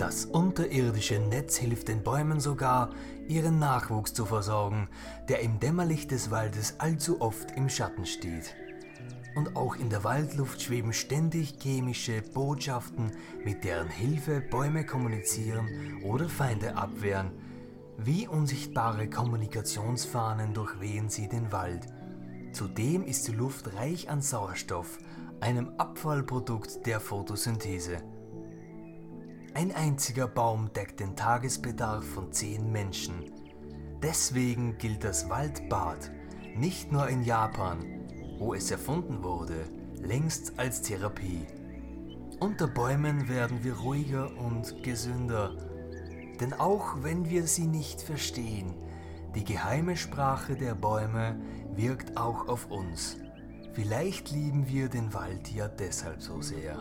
Das unterirdische Netz hilft den Bäumen sogar, ihren Nachwuchs zu versorgen, der im Dämmerlicht des Waldes allzu oft im Schatten steht. Und auch in der Waldluft schweben ständig chemische Botschaften, mit deren Hilfe Bäume kommunizieren oder Feinde abwehren. Wie unsichtbare Kommunikationsfahnen durchwehen sie den Wald. Zudem ist die Luft reich an Sauerstoff, einem Abfallprodukt der Photosynthese. Ein einziger Baum deckt den Tagesbedarf von zehn Menschen. Deswegen gilt das Waldbad nicht nur in Japan, wo es erfunden wurde, längst als Therapie. Unter Bäumen werden wir ruhiger und gesünder, denn auch wenn wir sie nicht verstehen, die geheime Sprache der Bäume wirkt auch auf uns. Vielleicht lieben wir den Wald ja deshalb so sehr.